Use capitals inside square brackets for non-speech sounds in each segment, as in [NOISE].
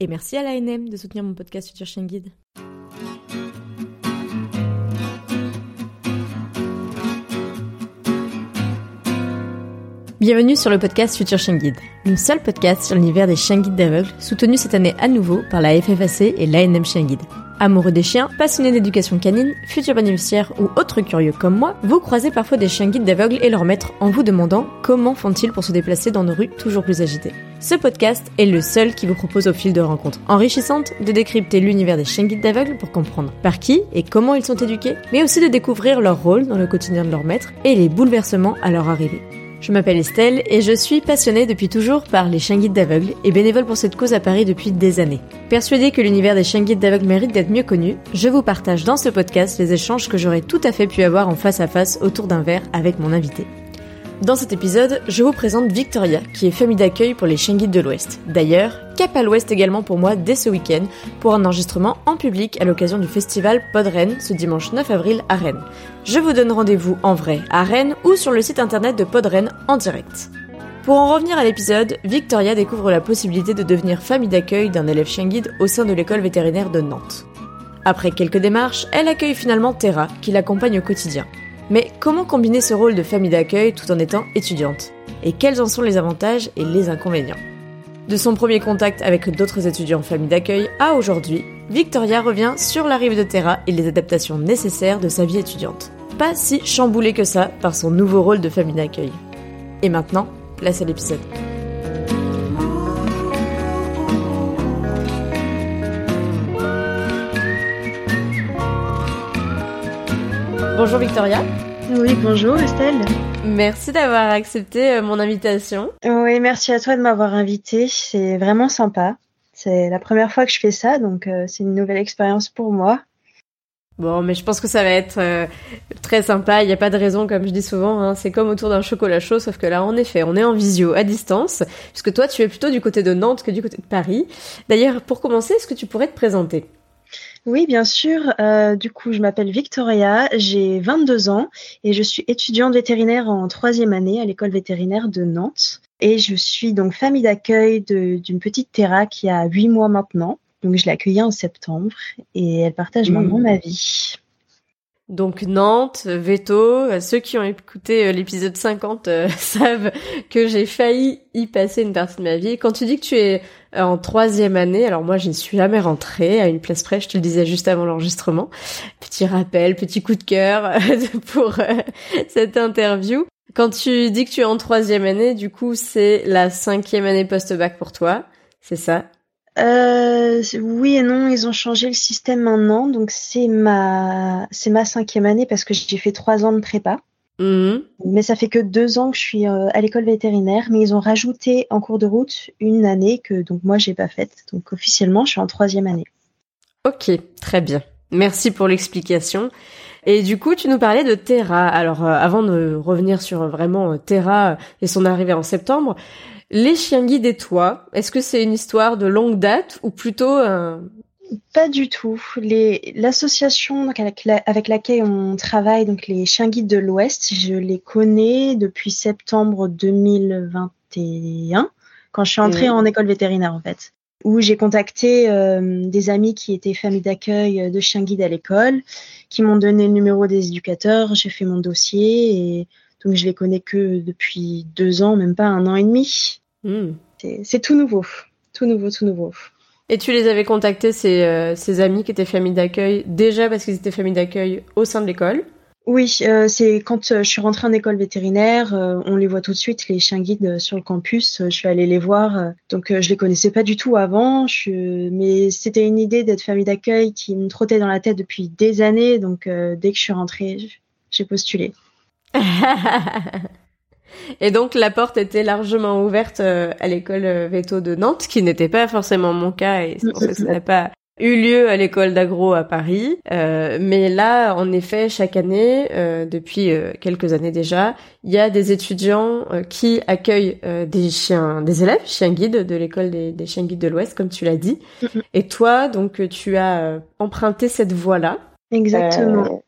Et merci à l'ANM de soutenir mon podcast Future Chien Guide. Bienvenue sur le podcast Future Chien le seul podcast sur l'univers des chiens guides d'aveugles, soutenu cette année à nouveau par la FFAC et l'ANM Chien Guide. Amoureux des chiens, passionnés d'éducation canine, futurs bénéficiaires ou autres curieux comme moi, vous croisez parfois des chiens guides d'aveugles et leurs maîtres en vous demandant comment font-ils pour se déplacer dans nos rues toujours plus agitées. Ce podcast est le seul qui vous propose au fil de rencontres enrichissantes de décrypter l'univers des chiens guides d'aveugles pour comprendre par qui et comment ils sont éduqués, mais aussi de découvrir leur rôle dans le quotidien de leur maître et les bouleversements à leur arrivée. Je m'appelle Estelle et je suis passionnée depuis toujours par les chiens guides d'aveugles et bénévole pour cette cause à Paris depuis des années. Persuadée que l'univers des chiens guides d'aveugles mérite d'être mieux connu, je vous partage dans ce podcast les échanges que j'aurais tout à fait pu avoir en face à face autour d'un verre avec mon invité. Dans cet épisode, je vous présente Victoria, qui est famille d'accueil pour les chiens guides de l'Ouest. D'ailleurs, cap à l'Ouest également pour moi dès ce week-end, pour un enregistrement en public à l'occasion du festival Pod Rennes, ce dimanche 9 avril à Rennes. Je vous donne rendez-vous en vrai à Rennes ou sur le site internet de Pod Rennes en direct. Pour en revenir à l'épisode, Victoria découvre la possibilité de devenir famille d'accueil d'un élève chien guide au sein de l'école vétérinaire de Nantes. Après quelques démarches, elle accueille finalement Terra, qui l'accompagne au quotidien. Mais comment combiner ce rôle de famille d'accueil tout en étant étudiante? Et quels en sont les avantages et les inconvénients? De son premier contact avec d'autres étudiants famille d'accueil à aujourd'hui, Victoria revient sur l'arrivée de Terra et les adaptations nécessaires de sa vie étudiante. Pas si chamboulée que ça par son nouveau rôle de famille d'accueil. Et maintenant, place à l'épisode. Bonjour Victoria. Oui, bonjour Estelle. Merci d'avoir accepté euh, mon invitation. Oui, merci à toi de m'avoir invité. C'est vraiment sympa. C'est la première fois que je fais ça, donc euh, c'est une nouvelle expérience pour moi. Bon, mais je pense que ça va être euh, très sympa. Il n'y a pas de raison, comme je dis souvent. Hein. C'est comme autour d'un chocolat chaud, sauf que là, en effet, on est en visio à distance, puisque toi, tu es plutôt du côté de Nantes que du côté de Paris. D'ailleurs, pour commencer, est-ce que tu pourrais te présenter? Oui, bien sûr. Euh, du coup, je m'appelle Victoria, j'ai 22 ans et je suis étudiante vétérinaire en troisième année à l'école vétérinaire de Nantes. Et je suis donc famille d'accueil d'une petite Terra qui a 8 mois maintenant. Donc, je l'ai accueillie en septembre et elle partage maintenant ma vie. Donc Nantes, Veto, ceux qui ont écouté euh, l'épisode 50 euh, [LAUGHS] savent que j'ai failli y passer une partie de ma vie. Quand tu dis que tu es euh, en troisième année, alors moi je ne suis jamais rentrée à une place près, je te le disais juste avant l'enregistrement. Petit rappel, petit coup de cœur [LAUGHS] pour cette interview. Quand tu dis que tu es en troisième année, du coup c'est la cinquième année post-bac pour toi, c'est ça? Euh, oui et non, ils ont changé le système maintenant, donc c'est ma c'est ma cinquième année parce que j'ai fait trois ans de prépa. Mhm. Mais ça fait que deux ans que je suis euh, à l'école vétérinaire, mais ils ont rajouté en cours de route une année que donc moi j'ai pas faite. Donc officiellement, je suis en troisième année. Ok, très bien. Merci pour l'explication. Et du coup, tu nous parlais de Terra. Alors, euh, avant de revenir sur vraiment Terra et son arrivée en septembre, les chiens guides et toi, est-ce que c'est une histoire de longue date ou plutôt Pas du tout. L'association avec, laquelle on travaille, donc les chiens guides de l'Ouest, je les connais depuis septembre 2021, quand je suis entrée en école vétérinaire en fait où j'ai contacté euh, des amis qui étaient familles d'accueil de chiens guides à l'école, qui m'ont donné le numéro des éducateurs, j'ai fait mon dossier et donc je les connais que depuis deux ans, même pas un an et demi. Hmm. C'est tout nouveau, tout nouveau, tout nouveau. Et tu les avais contactés, ces, euh, ces amis qui étaient familles d'accueil, déjà parce qu'ils étaient familles d'accueil au sein de l'école? Oui, euh, c'est quand euh, je suis rentrée en école vétérinaire, on les voit tout de suite, les chiens guides sur le campus. je suis allée les voir, donc je les connaissais pas du tout avant, mais c'était une idée d'être famille d'accueil qui me trottait dans la tête depuis des années. Donc dès que je suis rentrée, j'ai postulé. [LAUGHS] Et donc la porte était largement ouverte à l'école Veto de Nantes, qui n'était pas forcément mon cas et ça n'a pas eu lieu à l'école d'agro à Paris. Euh, mais là, en effet, chaque année, euh, depuis euh, quelques années déjà, il y a des étudiants qui accueillent des chiens, des élèves chiens guides de l'école des, chiens guides de l'Ouest, comme tu l'as dit. Et toi, donc, tu as emprunté cette voie-là. Exactement.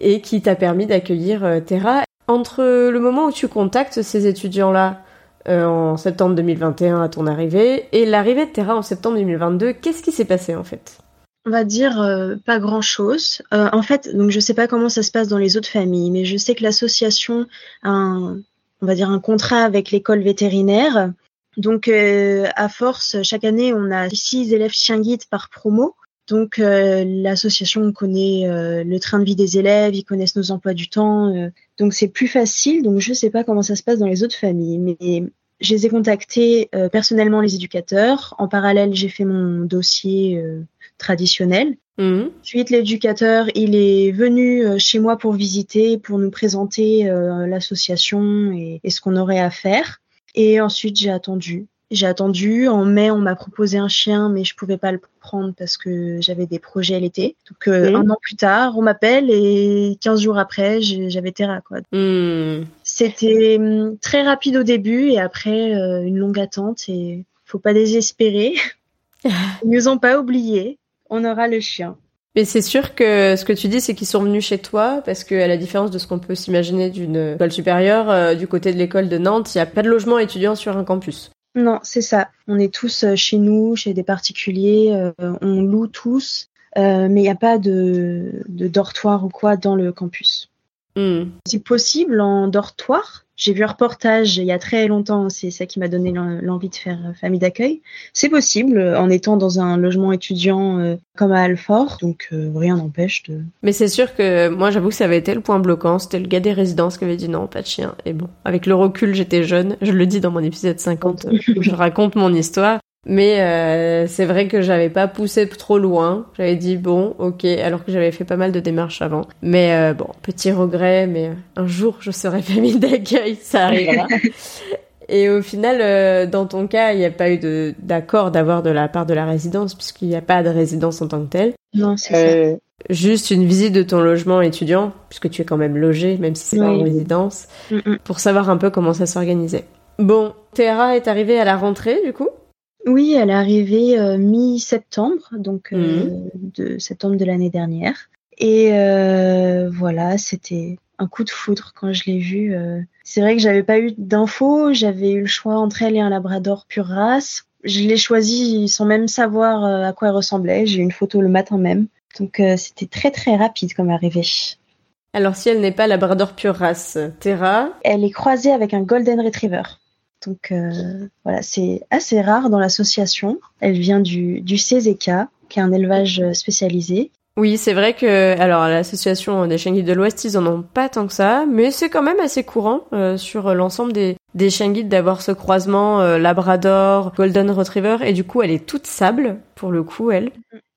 et qui t'a permis d'accueillir Terra. Entre le moment où tu contactes ces étudiants-là euh, en septembre 2021 à ton arrivée et l'arrivée de Terra en septembre 2022. Qu'est-ce qui s'est passé en fait? On va dire euh, pas grand chose. Euh, en fait, donc je sais pas comment ça se passe dans les autres familles, mais je sais que l'association a un, on va dire un contrat avec l'école vétérinaire. Donc à force, chaque année, on a six élèves chiens guides par promo. Donc l'association connaît le train de vie des élèves, ils connaissent nos emplois du temps. donc c'est plus facile. Donc je sais pas comment ça se passe dans les autres familles, mais je les ai contactés euh, personnellement les éducateurs. En parallèle, j'ai fait mon dossier euh, traditionnel. Mmh. Ensuite, l'éducateur, il est venu euh, chez moi pour visiter, pour nous présenter l'association et, ce qu'on aurait à faire. Et ensuite, j'ai attendu. J'ai attendu. En mai, on m'a proposé un chien, mais je pouvais pas le prendre parce que j'avais des projets l'été. Donc, euh, un an plus tard, on m'appelle et 15 jours après, j'avais Terra. Quoi. Hmm. C'était hum, très rapide au début et après, euh, une longue attente. Et faut pas désespérer. [LAUGHS] Ils nous ont pas oubliés. On aura le chien. Mais c'est sûr que ce que tu dis, c'est qu'ils sont venus chez toi, parce qu'à la différence de ce qu'on peut s'imaginer d'une école supérieure, euh, du côté de l'école de Nantes, il n'y a pas de logement étudiant sur un campus. Non, c'est ça. On est tous euh, chez nous, chez des particuliers, euh, on loue tous, euh, mais il n'y a pas de, de, dortoir ou quoi dans le campus. Hmm. C'est possible en dortoir, j'ai vu un reportage il y a très longtemps, c'est ça qui m'a donné l'envie de faire euh, famille d'accueil. C'est possible euh, en étant dans un logement étudiant euh, comme à Alfort, donc rien n'empêche de. Mais c'est sûr que moi j'avoue que ça avait été le point bloquant, c'était le gars des résidences qui avait dit non, pas de chien. Et bon, avec le recul, j'étais jeune, je le dis dans mon épisode 50 [LAUGHS] où je raconte mon histoire. Mais euh, c'est vrai que j'avais pas poussé trop loin. J'avais dit bon, ok, alors que j'avais fait pas mal de démarches avant. Mais euh, bon, petit regret, mais euh, un jour je serai [LAUGHS] famille d'accueil, ça arrivera. Et au final, dans ton cas, il n'y a pas eu d'accord d'avoir de la part de la résidence, puisqu'il n'y a pas de résidence en tant que telle. Non, c'est ça. Juste une visite de ton logement étudiant, puisque tu es quand même logé, même si c'est pas en résidence, mm, mm. pour savoir un peu comment ça s'organisait. Bon, Terra est arrivée à la rentrée, du coup? Oui, elle est arrivée euh, mi-septembre, donc euh, mhm. de septembre de l'année dernière. Et euh, voilà, c'était un coup de foudre quand je l'ai vue. C'est vrai que j'avais pas eu d'infos, j'avais eu le choix entre elle et un labrador pure race. Je l'ai choisi sans même savoir à quoi elle ressemblait. J'ai eu une photo le matin même. Donc c'était très très rapide comme arrivée. Alors si elle n'est pas labrador pure race, Terra? Elle est croisée avec un golden retriever. Donc euh, voilà, c'est assez rare dans l'association. Elle vient du, du CZK, qui est un élevage spécialisé. Oui, c'est vrai que alors l'association des chiens de l'Ouest, ils en ont pas tant que ça, mais c'est quand même assez courant euh, sur l'ensemble des, des chiens guides d'avoir ce croisement euh, Labrador, Golden Retriever, et du coup elle est toute sable pour le coup elle.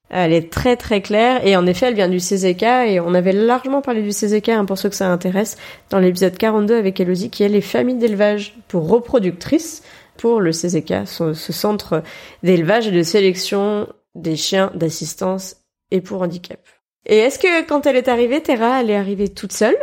Elle est très très claire. Et en effet elle vient du CZK et on avait largement parlé du CZK hein, pour ceux que ça intéresse dans l'épisode 42 avec Elodie qui est les familles d'élevage pour reproductrices pour le CZK, ce, centre d'élevage et de sélection des chiens d'assistance et pour handicap. Et est-ce que quand elle est arrivée, Terra, elle est arrivée toute seule?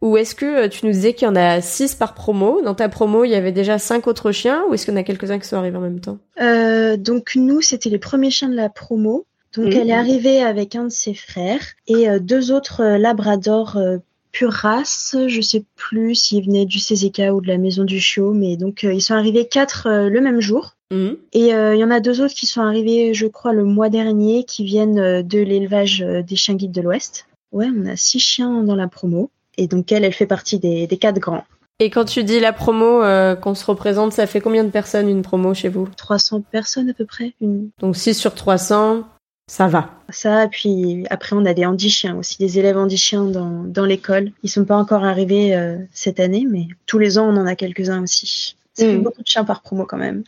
Ou est-ce que euh, tu nous disais qu'il y en a 6 par promo? Dans ta promo, il y avait déjà 5 autres chiens? Ou est-ce en a quelques-uns qui sont arrivés en même temps? Euh, Donc nous, c'était les premiers chiens de la promo. Donc elle est arrivée avec un de ses frères et euh, deux autres euh, labradors euh, pure race. Je sais plus s'ils venaient du CZK ou de la maison du chiot, mais donc ils sont arrivés quatre le même jour. Mhm. Et il y en a deux autres qui sont arrivés, je crois, le mois dernier, qui viennent de l'élevage des chiens guides de l'Ouest. Ouais, on a six chiens dans la promo. Et donc elle, elle fait partie des, des quatre grands. Et quand tu dis la promo qu'on se représente, ça fait combien de personnes une promo chez vous? 300 personnes à peu près. Une... Donc 6 sur 300, ça va. Ça, puis après, on a des handichiens aussi, des élèves handichiens dans, dans l'école. Ils sont pas encore arrivés euh, cette année, mais tous les ans, on en a quelques-uns aussi. Ça fait mm. beaucoup de chiens par promo quand même.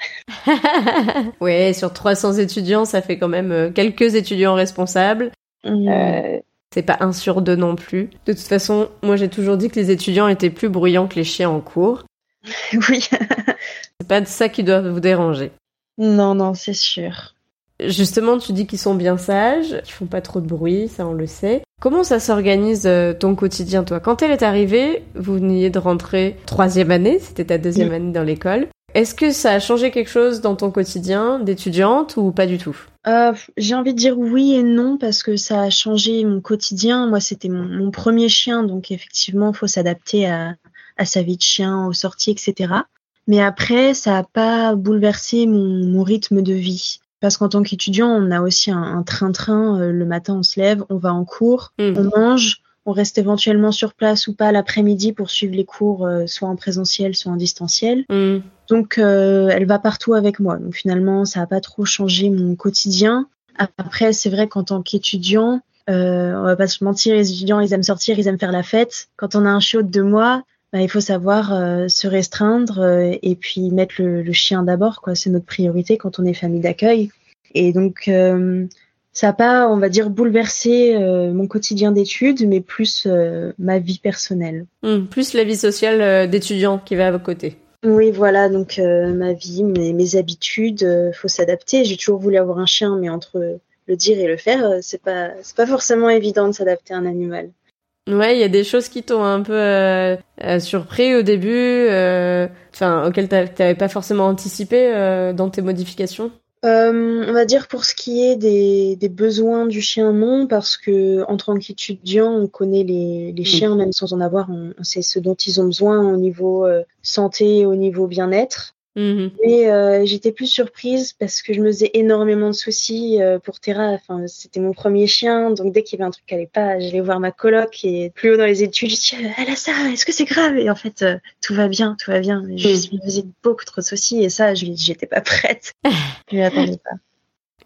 [LAUGHS] oui, sur 300 étudiants, ça fait quand même euh, quelques étudiants responsables. Mm. Euh, c'est pas un sur deux non plus. De toute façon, moi j'ai toujours dit que les étudiants étaient plus bruyants que les chiens en cours. [LAUGHS] Oui. c'est pas de ça qui doit vous déranger. Non, non, c'est sûr. Justement, tu dis qu'ils sont bien sages, qu'ils font pas trop de bruit, ça on le sait. Comment ça s'organise euh, ton quotidien, toi? Quand elle est arrivée, vous veniez de rentrer troisième année, c'était ta deuxième année dans l'école. Est-ce que ça a changé quelque chose dans ton quotidien d'étudiante ou pas du tout? Euh, J'ai envie de dire oui et non parce que ça a changé mon quotidien. Moi, c'était mon, premier chien, donc effectivement, il faut s'adapter à, sa vie de chien, aux sorties, etc. Mais après, ça n'a pas bouleversé mon rythme de vie. Parce qu'en tant qu'étudiant, on a aussi un train-train. Euh, le matin, on se lève, on va en cours, mmh. on mange, on reste éventuellement sur place ou pas l'après-midi pour suivre les cours, euh, soit en présentiel, soit en distanciel. Mmh. Donc, euh, elle va partout avec moi. Donc, finalement, ça n'a pas trop changé mon quotidien. Après, c'est vrai qu'en tant qu'étudiant, euh, on va pas se mentir, les étudiants, ils aiment sortir, ils aiment faire la fête. Quand on a un chiot de deux mois, bah, il faut savoir se restreindre et puis mettre le, le chien d'abord. quoi. C'est notre priorité quand on est famille d'accueil. Et donc, ça n'a pas, on va dire, bouleversé euh, mon quotidien d'études, mais plus euh, ma vie personnelle. Hum, plus la vie sociale euh, d'étudiant qui va à vos côtés. Oui, voilà, donc ma vie, mes, mes habitudes, faut s'adapter. J'ai toujours voulu avoir un chien, mais entre le dire et le faire, c'est pas, c'est pas forcément évident de s'adapter à un animal. Ouais, il y a des choses qui t'ont un peu surpris au début, enfin auxquelles t'avais pas forcément anticipé dans tes modifications. Euh, on va dire pour ce qui est des, besoins du chien, non, parce que en tant qu'étudiant, on connaît les, mm. chiens, même sans en avoir, on, sait ce dont ils ont besoin au niveau euh, santé, au niveau bien-être. Mhm. Mais euh, j'étais plus surprise parce que je me faisais énormément de soucis euh, pour Terra. Enfin, c'était mon premier chien, donc dès qu'il y avait un truc qui allait pas, j'allais voir ma coloc et plus haut dans les études, je dis elle a ça, est-ce que c'est grave? Et en fait, euh, tout va bien, tout va bien. Je mm. me faisais beaucoup trop de soucis et ça, j'étais pas prête. [LAUGHS] je m'y attendais pas.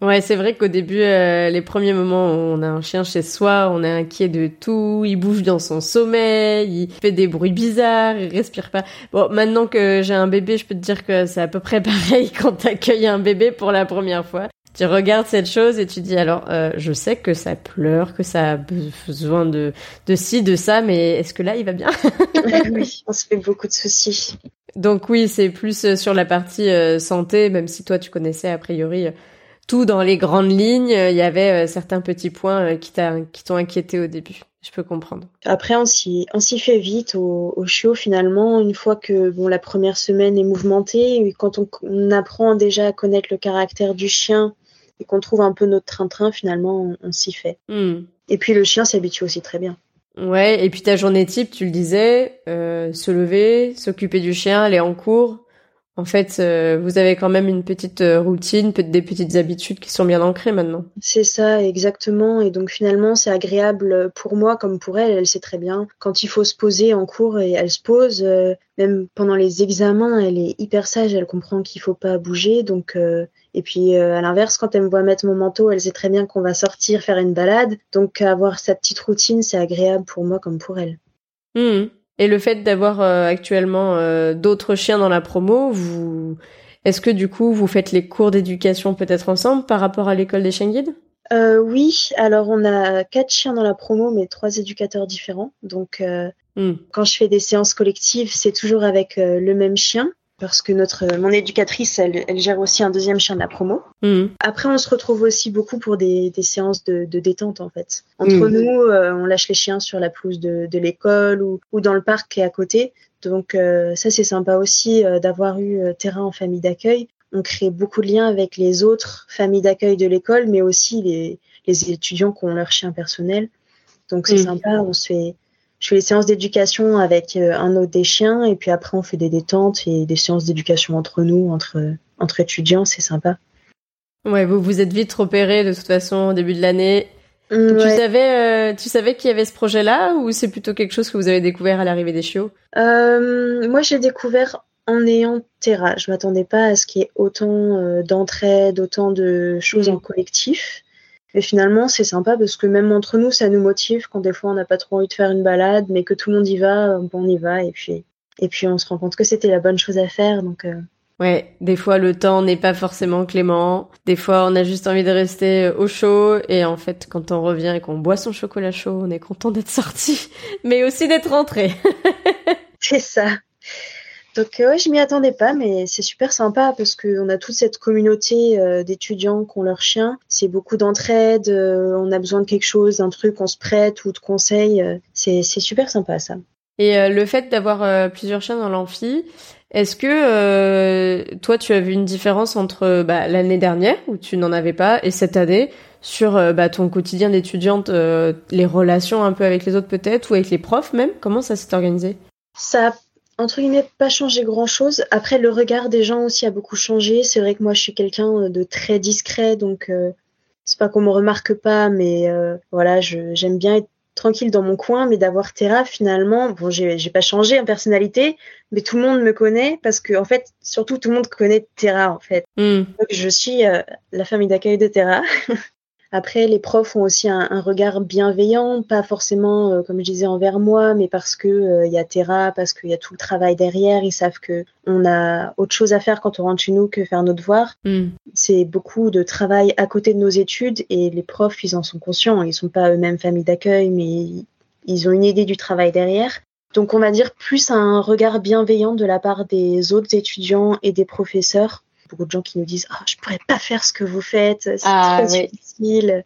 Ouais, c'est vrai qu'au début, euh, les premiers moments où on a un chien chez soi, on est inquiet de tout, il bouge dans son sommeil, il fait des bruits bizarres, il respire pas. Bon, maintenant que j'ai un bébé, je peux te dire que c'est à peu près [LAUGHS] pareil quand t'accueilles un bébé pour la première fois. Tu regardes cette chose et tu dis alors, euh, je sais que ça pleure, que ça a besoin de de ci, de ça, mais est-ce que là il va bien? [LAUGHS] Oui, on se fait beaucoup de soucis. Donc oui, c'est plus euh, sur la partie santé, même si toi tu connaissais a priori tout dans les grandes lignes, il y avait euh, certains petits points euh, qui t'ont inquiété au début. Je peux comprendre. Après, on s'y, fait vite au, au, chiot finalement, une fois que bon, la première semaine est mouvementée, et quand on, apprend déjà à connaître le caractère du chien et qu'on trouve un peu notre train-train, finalement, on, s'y fait. Hmm. Et puis le chien s'habitue aussi très bien. Ouais, et puis ta journée type, tu le disais, euh, se lever, s'occuper du chien, aller en cours, en fait, euh, vous avez quand même une petite euh, routine, peut-être des petites habitudes qui sont bien ancrées maintenant. C'est ça, exactement. Et donc finalement, c'est agréable pour moi comme pour elle. Elle sait très bien quand il faut se poser en cours et elle se pose. Euh, même pendant les examens, elle est hyper sage. Elle comprend qu'il faut pas bouger. Donc et puis à l'inverse, quand elle me voit mettre mon manteau, elle sait très bien qu'on va sortir faire une balade. Donc avoir sa petite routine, c'est agréable pour moi comme pour elle. Mmh. Et le fait d'avoir euh, actuellement euh, d'autres chiens dans la promo, vous, est-ce que du coup vous faites les cours d'éducation peut-être ensemble par rapport à l'école des chiens guides? Euh, Oui, alors on a quatre chiens dans la promo, mais trois éducateurs différents. Donc hmm. quand je fais des séances collectives, c'est toujours avec le même chien parce que notre mon éducatrice elle, elle, gère aussi un deuxième chien de la promo. Mmh. Après on se retrouve aussi beaucoup pour des, des séances de, de, détente en fait. Entre mmh. nous euh, on lâche les chiens sur la pelouse de, de l'école ou, ou, dans le parc qui est à côté. Donc euh, ça c'est sympa aussi euh, d'avoir eu terrain en famille d'accueil. On crée beaucoup de liens avec les autres familles d'accueil de l'école mais aussi les, les étudiants qui ont leur chien personnel. Donc c'est mmh. sympa, on se fait je fais les séances d'éducation avec euh, un autre des chiens et puis après on fait des détentes et des séances d'éducation entre nous, entre, entre étudiants, c'est sympa. Ouais, vous vous êtes vite repérés de toute façon au début de l'année. Tu savais, euh, tu savais qu'il y avait ce projet-là ou c'est plutôt quelque chose que vous avez découvert à l'arrivée des chiots? Euh, Moi, j'ai découvert en ayant Terra. Je m'attendais pas à ce qu'il y ait autant d'entraide, autant de choses mm. en collectif. Et finalement, c'est sympa parce que même entre nous, ça nous motive quand des fois on n'a pas trop envie de faire une balade, mais que tout le monde y va, bon, on y va et puis et puis on se rend compte que c'était la bonne chose à faire. Donc euh. ouais, des fois le temps n'est pas forcément clément. Des fois, on a juste envie de rester au chaud et en fait, quand on revient et qu'on boit son chocolat chaud, on est content d'être sorti, [LAUGHS] mais aussi d'être rentré. [LAUGHS] c'est ça. Donc ouais, je m'y attendais pas, mais c'est super sympa parce qu'on a toute cette communauté d'étudiants qui ont leur chien. C'est beaucoup d'entraide, on a besoin de quelque chose, d'un truc, on se prête ou de conseils. c'est super sympa ça. Et le fait d'avoir plusieurs chiens dans l'amphi, est-ce que euh, toi, tu as vu une différence entre bah, l'année dernière où tu n'en avais pas et cette année sur euh, bah, ton quotidien d'étudiante, euh, les relations un peu avec les autres peut-être ou avec les profs même? Comment ça s'est organisé? Ça entre guillemets pas changé grand chose. Après, le regard des gens aussi a beaucoup changé. C'est vrai que moi, je suis quelqu'un de très discret, donc c'est pas qu'on me remarque pas, mais voilà, j'aime bien être tranquille dans mon coin, mais d'avoir Terra finalement, bon, j'ai pas changé en personnalité, mais tout le monde me connaît parce que en fait, surtout tout le monde connaît Terra en fait. Hmm. je suis euh, la famille d'accueil de Terra. [LAUGHS] Après, les profs ont aussi un, regard bienveillant, pas forcément, euh, comme je disais, envers moi, mais parce que euh, il y a Terra, parce qu'il y a tout le travail derrière. Ils savent que on a autre chose à faire quand on rentre chez nous que faire nos devoirs. Mm. C'est beaucoup de travail à côté de nos études et les profs, ils en sont conscients. Ils sont pas eux-mêmes famille d'accueil, mais ils ont une idée du travail derrière. Donc, on va dire plus un regard bienveillant de la part des autres étudiants et des professeurs beaucoup de gens qui nous disent oh, je pourrais pas faire ce que vous faites, c'est ah, très difficile.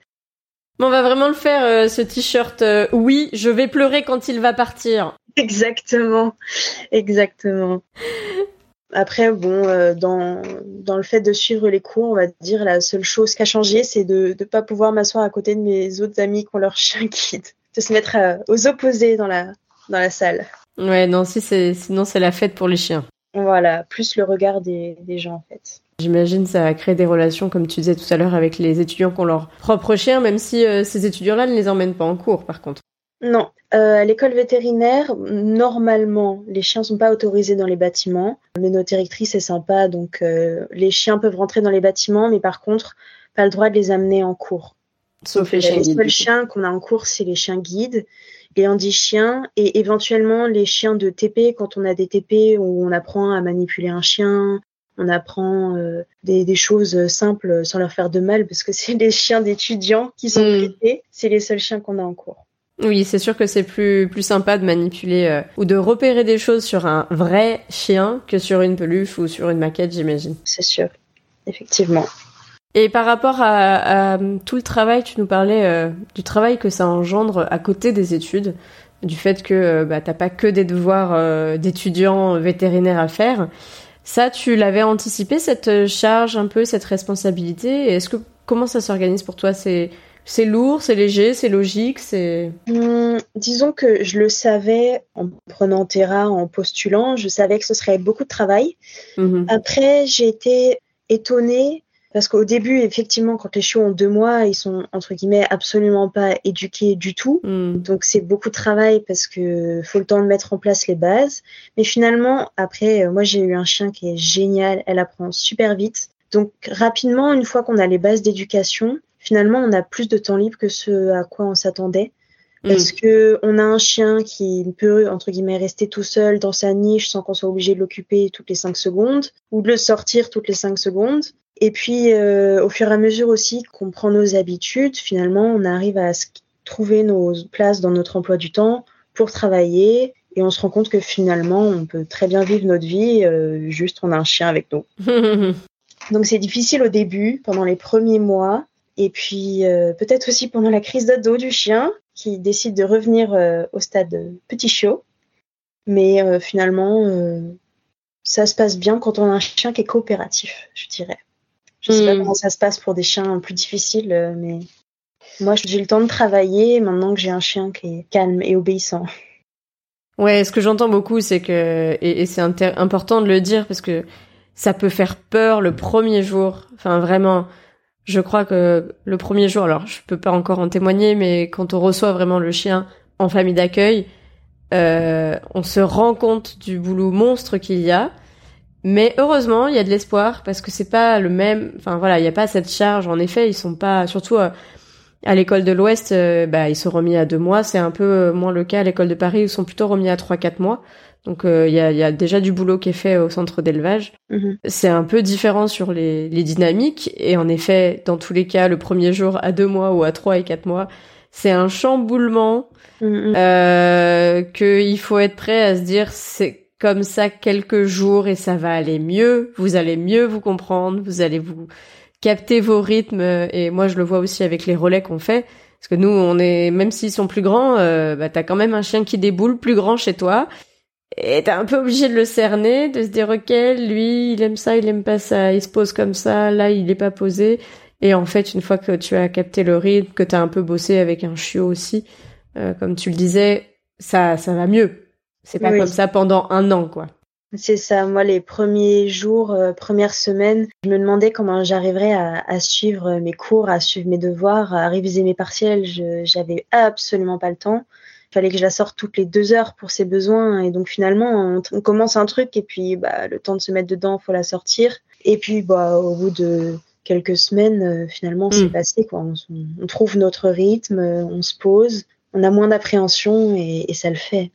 on va vraiment le faire euh, ce t-shirt. Euh, oui, je vais pleurer quand il va partir. Exactement, exactement. Après, bon, euh, dans, dans le fait de suivre les cours, on va dire la seule chose qui a changé, c'est de ne pas pouvoir m'asseoir à côté de mes autres amis qui ont leur chien guide, de se mettre aux opposés dans la, dans la salle. Ouais, non, si c'est, sinon c'est la fête pour les chiens. Voilà, plus le regard des, gens en fait. J'imagine ça a créé des relations, comme tu disais tout à l'heure, avec les étudiants qui ont leur propre chien, même si euh, ces étudiants-là ne les emmènent pas en cours par contre. Non, euh, à l'école vétérinaire, normalement, les chiens sont pas autorisés dans les bâtiments. Mais notre directrice est sympa, donc euh, les chiens peuvent rentrer dans les bâtiments, mais par contre, pas le droit de les amener en cours. Sauf les chiens guides. Les seuls chiens qu'on a en cours, c'est les chiens guides les handi-chiens et éventuellement les chiens de TP quand on a des TP où on apprend à manipuler un chien, on apprend euh, des, choses simples sans leur faire de mal parce que [LAUGHS] c'est les chiens d'étudiants qui sont mm. c'est les seuls chiens qu'on a en cours. Oui, c'est sûr que c'est plus plus sympa de manipuler euh, ou de repérer des choses sur un vrai chien que sur une peluche ou sur une maquette, j'imagine. C'est sûr, effectivement. Et par rapport à, tout le travail, tu nous parlais euh, du travail que ça engendre à côté des études, du fait que euh, bah, t'as pas que des devoirs euh, d'étudiants vétérinaires à faire. Ça, tu l'avais anticipé cette charge un peu, cette responsabilité? Est-ce que comment ça s'organise pour toi? C'est c'est lourd, c'est léger, c'est logique, c'est. Hum, disons que je le savais en prenant Terra, en postulant, je savais que ce serait beaucoup de travail. Mhm. Après, j'ai été étonnée parce qu'au début, effectivement, quand les chiots ont deux mois, ils sont entre guillemets absolument pas éduqués du tout. Hmm. Donc c'est beaucoup de travail parce que faut le temps de mettre en place les bases. Mais finalement, après, euh, moi j'ai eu un chien qui est génial. Elle apprend super vite. Donc rapidement, une fois qu'on a les bases d'éducation, finalement, on a plus de temps libre que ce à quoi on s'attendait. Parce hmm. que on a un chien qui peut, entre guillemets, rester tout seul dans sa niche sans qu'on soit obligé de l'occuper toutes les cinq secondes ou de le sortir toutes les cinq secondes. Et puis, euh, au fur et à mesure aussi qu'on prend nos habitudes, finalement, on arrive à trouver nos places dans notre emploi du temps pour travailler. Et on se rend compte que finalement, on peut très bien vivre notre vie, euh, juste on a un chien avec nous. [LAUGHS] Donc c'est difficile au début, pendant les premiers mois, et puis euh, peut-être aussi pendant la crise d'ado du chien, qui décide de revenir au stade petit chiot. Mais finalement, ça se passe bien quand on a un chien qui est coopératif, je dirais. Je sais pas hmm. comment ça se passe pour des chiens plus difficiles, euh, mais moi j'ai le temps de travailler maintenant que j'ai un chien qui est calme et obéissant. Ouais, ce que j'entends beaucoup, c'est que et, c'est important de le dire parce que ça peut faire peur le premier jour. Enfin, vraiment, je crois que le premier jour, alors je peux pas encore en témoigner, mais quand on reçoit vraiment le chien en famille d'accueil, euh, on se rend compte du boulot monstre qu'il y a mais heureusement, il y a de l'espoir parce que c'est pas le même. Enfin voilà, il y a pas cette charge. En effet, ils sont pas. Surtout euh, à l'école de l'Ouest, euh, bah ils sont remis à deux mois. C'est un peu euh, moins le cas à l'école de Paris où ils sont plutôt remis à trois quatre mois. Donc il y, a, y, a, déjà du boulot qui est fait au centre d'élevage. Mhm. C'est un peu différent sur les, les dynamiques et en effet, dans tous les cas, le premier jour à deux mois ou à trois et quatre mois, c'est un chamboulement mhm. euh, qu'il faut être prêt à se dire c'est comme ça quelques jours et ça va aller mieux. Vous allez mieux vous comprendre, vous allez vous capter vos rythmes. Et moi, je le vois aussi avec les relais qu'on fait. Parce que nous, on est, même s'ils sont plus grands, euh, bah, t'as quand même un chien qui déboule plus grand chez toi. Et t'es un peu obligé de le cerner, de se dire, ok, lui, il aime ça, il aime pas ça, il se pose comme ça, là, il est pas posé. Et en fait, une fois que tu as capté le rythme, que t'as un peu bossé avec un chiot aussi, euh, comme tu le disais, ça, ça va mieux. C'est pas comme ça pendant un an, quoi. C'est ça. Moi, les premiers jours, euh, premières semaines, je me demandais comment j'arriverais à, à, suivre mes cours, à suivre mes devoirs, à réviser mes partiels. J'avais absolument pas le temps. Il fallait que je la sorte toutes les deux heures pour ses besoins. Et donc finalement, on, commence un truc et puis bah, le temps de se mettre dedans, faut la sortir. Et puis bah, au bout de quelques semaines, euh, finalement, c'est mm. passé. Quoi. On, on, trouve notre rythme, on se pose, on a moins d'appréhension et, et ça le fait.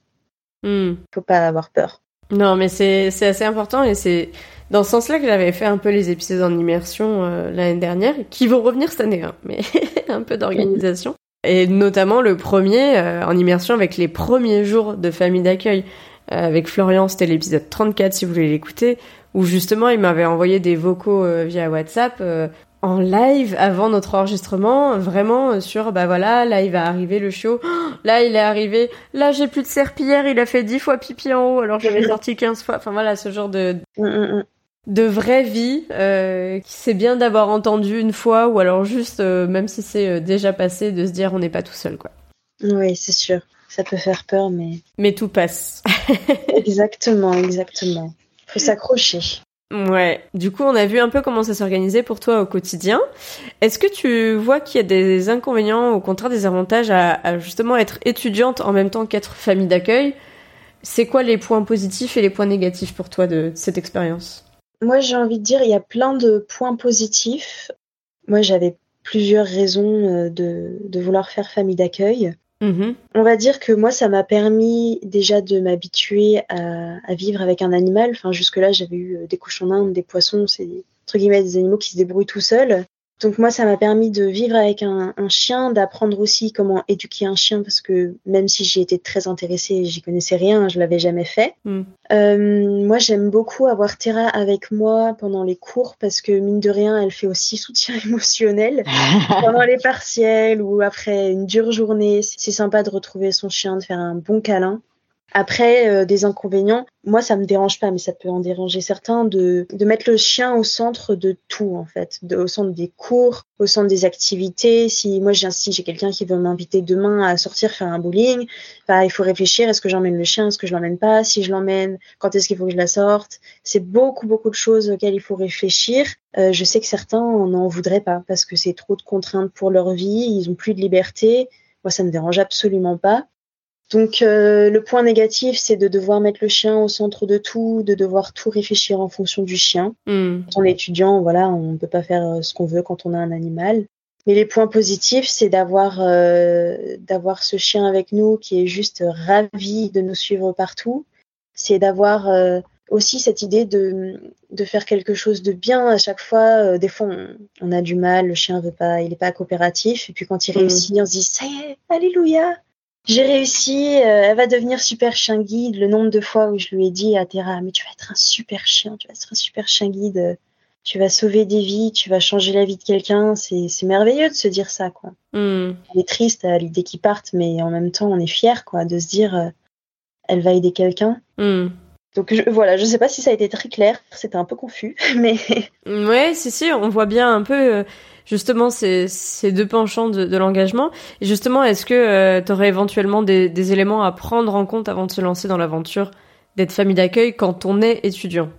Mm. Faut pas avoir peur. Non, mais c'est assez important et c'est dans ce sens-là que j'avais fait un peu les épisodes en immersion euh, l'année dernière, qui vont revenir cette année, hein, mais [LAUGHS] un peu d'organisation. Et notamment le premier euh, en immersion avec les premiers jours de famille d'accueil. Euh, avec Florian, c'était l'épisode 34 si vous voulez l'écouter, où justement il m'avait envoyé des vocaux via WhatsApp en live avant notre enregistrement, vraiment sur bah voilà, là il va arriver le show, là il est arrivé, là j'ai plus de serpillière, il a fait 10 fois pipi en haut alors j'avais [LAUGHS] sorti 15 fois, enfin voilà ce genre de mm, mm, mm. de vraie vie euh, qui c'est bien d'avoir entendu une fois ou alors juste euh, même si c'est euh, déjà passé de se dire on n'est pas tout seul quoi. Oui, c'est sûr. Ça peut faire peur mais mais tout passe. [LAUGHS] exactement, exactement. Faut s'accrocher. Ouais, du coup, on a vu un peu comment ça s'organisait pour toi au quotidien. Est-ce que tu vois qu'il y a des inconvénients, au contraire des avantages à, justement être étudiante en même temps qu'être famille d'accueil? C'est quoi les points positifs et les points négatifs pour toi de cette expérience? Moi, j'ai envie de dire, il y a plein de points positifs. Moi, j'avais plusieurs raisons euh, de vouloir faire famille d'accueil. Mm-hmm. On va dire que moi, ça m'a permis déjà de m'habituer à, vivre avec un animal. Enfin, jusque-là, j'avais eu euh, des cochons d'Inde, des poissons, c'est entre guillemets des animaux qui se débrouillent tout seuls. Donc moi, ça m'a permis de vivre avec un, chien, d'apprendre aussi comment éduquer un chien, parce que même si j'y étais très intéressée, j'y connaissais rien, je l'avais jamais fait. Mm. Euh, moi, j'aime beaucoup avoir Terra avec moi pendant les cours, parce que mine de rien, elle fait aussi soutien [LAUGHS] émotionnel [LAUGHS] pendant les partiels ou après une dure journée. C'est sympa de retrouver son chien, de faire un bon câlin. Après, euh, des inconvénients, moi ça me dérange pas, mais ça peut en déranger certains de, de mettre le chien au centre de tout en fait, de, au centre des cours, au centre des activités. Si moi j'ai si j'ai quelqu'un qui veut m'inviter demain à sortir faire un bowling, bah, il faut réfléchir est-ce que j'emmène le chien, est-ce que je l'emmène pas, si je l'emmène, quand est-ce qu'il faut que je la sorte? C'est beaucoup beaucoup de choses auxquelles il faut réfléchir. Euh, je sais que certains n'en voudraient pas parce que c'est trop de contraintes pour leur vie, ils ont plus de liberté. Moi ça me dérange absolument pas. Donc euh, le point négatif, c'est de devoir mettre le chien au centre de tout, de devoir tout réfléchir en fonction du chien. Mm. Quand on est étudiant, voilà, on ne peut pas faire euh, ce qu'on veut quand on a un animal. Mais les points positifs, c'est d'avoir euh, d'avoir ce chien avec nous qui est juste ravi de nous suivre partout. C'est d'avoir aussi cette idée de, de faire quelque chose de bien à chaque fois. des fois, on, a du mal, le chien veut pas, il est pas coopératif. Et puis quand il mm. réussit, on se dit ça y est, alléluia, j'ai réussi, euh, elle va devenir super chien guide. Le nombre de fois où je lui ai dit à Terra, mais tu vas être un super chien, tu vas être un super chien guide, tu vas sauver des vies, tu vas changer la vie de quelqu'un. C'est, merveilleux de se dire ça, quoi. Hmm. Elle est triste à l'idée qu'il parte, mais en même temps, on est fier, quoi, de se dire, euh, elle va aider quelqu'un. Hmm. Donc je, voilà, je sais pas si ça a été très clair, c'était un peu confus, [LAUGHS] mais. Ouais, si si, on voit bien un peu. Justement ces, ces deux penchants de, de l'engagement. Et justement, est-ce que euh, tu aurais éventuellement des, des, éléments à prendre en compte avant de se lancer dans l'aventure d'être famille d'accueil quand on est étudiant?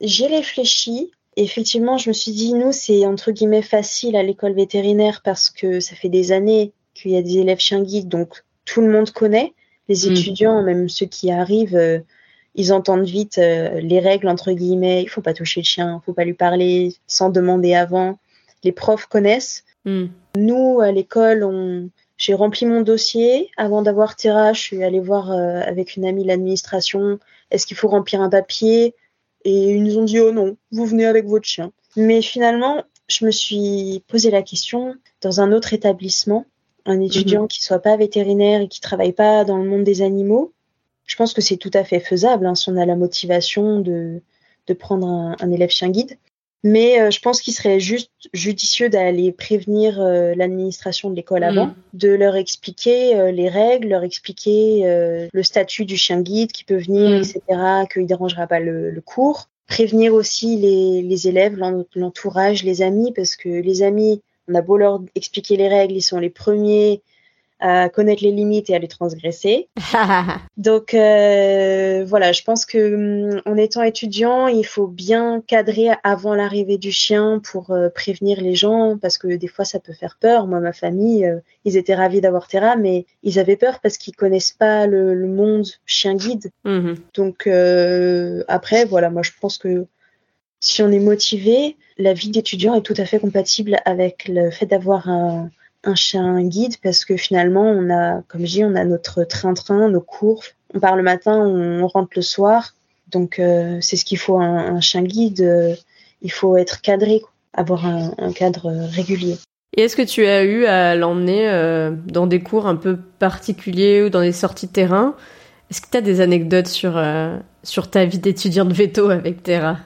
J'ai réfléchi. Effectivement, je me suis dit, nous, c'est entre guillemets facile à l'école vétérinaire parce que ça fait des années qu'il y a des élèves chiens guides, donc tout le monde connaît. Les mm. étudiants, même ceux qui arrivent, euh, ils entendent vite euh, les règles entre guillemets. Il faut pas toucher le chien, il faut pas lui parler sans demander avant les profs connaissent. Hmm. Nous, à l'école, on... j'ai rempli mon dossier. Avant d'avoir Terra, je suis allée voir euh, avec une amie l'administration. Est-ce qu'il faut remplir un papier? Et ils nous ont dit, oh non, vous venez avec votre chien. Mais finalement, je me suis posé la question dans un autre établissement, un étudiant qui mhm. qui soit pas vétérinaire et qui travaille pas dans le monde des animaux. je pense que c'est tout à fait faisable hein, si on a la motivation de, de prendre un, un élève chien guide. Mais euh, je pense qu'il serait juste judicieux d'aller prévenir euh, l'administration de l'école avant, Mm. de leur expliquer euh, les règles, leur expliquer euh, le statut du chien guide qui peut venir, Mm. etc., qu'il ne dérangera pas le, le cours. Prévenir aussi les, les élèves, l'en- l'entourage, les amis, parce que les amis, on a beau leur expliquer les règles, ils sont les premiers à connaître les limites et à les transgresser. [LAUGHS] Donc euh, voilà, je pense que hum, en étant étudiant, il faut bien cadrer avant l'arrivée du chien pour euh, prévenir les gens parce que des fois ça peut faire peur. Moi, ma famille, euh, ils étaient ravis d'avoir Terra, mais ils avaient peur parce qu'ils connaissent pas le, le monde chien guide. Mhm. Donc après, voilà, moi je pense que si on est motivé, la vie d'étudiant est tout à fait compatible avec le fait d'avoir un, un chien guide parce que finalement, on a, comme je dis, on a notre train-train, nos cours. On part le matin, on rentre le soir. Donc euh, c'est ce qu'il faut un, un chien guide. euh, il faut être cadré, quoi, avoir un, un cadre euh, régulier. Et est-ce que tu as eu à l'emmener euh, dans des cours un peu particuliers ou dans des sorties de terrain? Est-ce que tu as des anecdotes sur, euh, sur ta vie d'étudiante veto avec Terra?